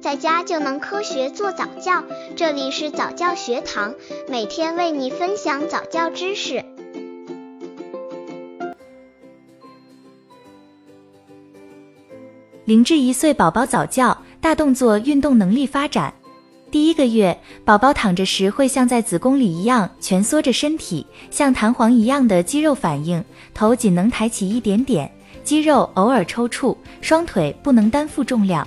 在家就能科学做早教。这里是早教学堂，每天为你分享早教知识。零至一岁宝宝早教大动作运动能力发展。第一个月，宝宝躺着时会像在子宫里一样蜷缩着身体，像弹簧一样的肌肉反应，头仅能抬起一点点，肌肉偶尔抽搐，双腿不能担负重量。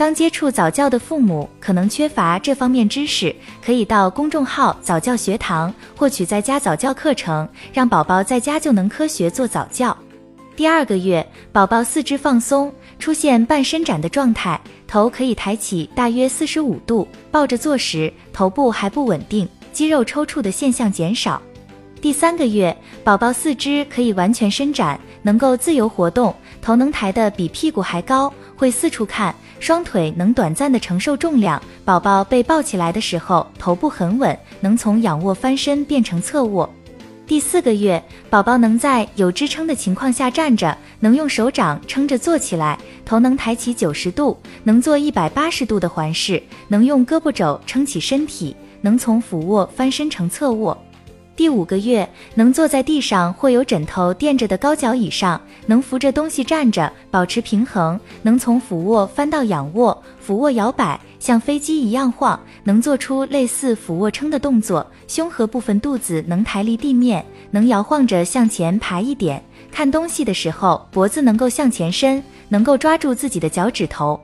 刚接触早教的父母可能缺乏这方面知识，可以到公众号早教学堂获取在家早教课程，让宝宝在家就能科学做早教。第二个月，宝宝四肢放松，出现半伸展的状态，头可以抬起大约四十五度，抱着坐时头部还不稳定，肌肉抽搐的现象减少。第三个月，宝宝四肢可以完全伸展，能够自由活动，头能抬得比屁股还高，会四处看，双腿能短暂的承受重量。宝宝被抱起来的时候，头部很稳，能从仰卧翻身变成侧卧。第四个月，宝宝能在有支撑的情况下站着，能用手掌撑着坐起来，头能抬起九十度，能做一百八十度的环视，能用胳膊肘撑起身体，能从俯卧翻身成侧卧。第五个月，能坐在地上或有枕头垫着的高脚椅上，能扶着东西站着保持平衡，能从俯卧翻到仰卧，俯卧摇摆，像飞机一样晃，能做出类似俯卧撑的动作，胸和部分肚子能抬离地面，能摇晃着向前爬一点，看东西的时候脖子能够向前伸，能够抓住自己的脚趾头。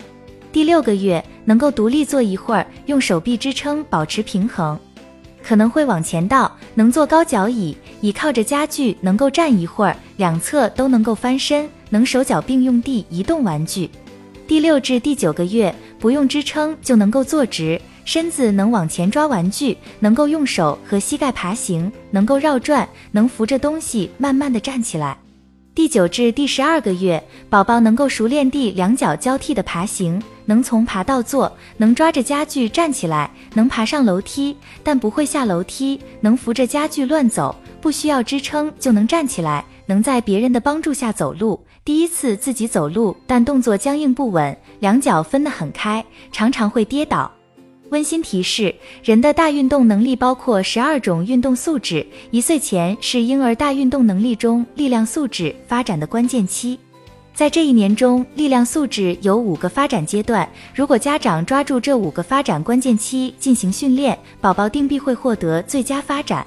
第六个月，能够独立坐一会儿，用手臂支撑保持平衡。可能会往前倒，能坐高脚椅，倚靠着家具能够站一会儿，两侧都能够翻身，能手脚并用地移动玩具。第六至第九个月，不用支撑就能够坐直，身子能往前抓玩具，能够用手和膝盖爬行，能够绕转，能扶着东西慢慢的站起来。第九至第十二个月，宝宝能够熟练地两脚交替的爬行，能从爬到坐，能抓着家具站起来，能爬上楼梯，但不会下楼梯，能扶着家具乱走，不需要支撑就能站起来，能在别人的帮助下走路。第一次自己走路，但动作僵硬不稳，两脚分得很开，常常会跌倒。温馨提示：人的大运动能力包括十二种运动素质，一岁前是婴儿大运动能力中力量素质发展的关键期。在这一年中，力量素质有五个发展阶段。如果家长抓住这五个发展关键期进行训练，宝宝定必会获得最佳发展。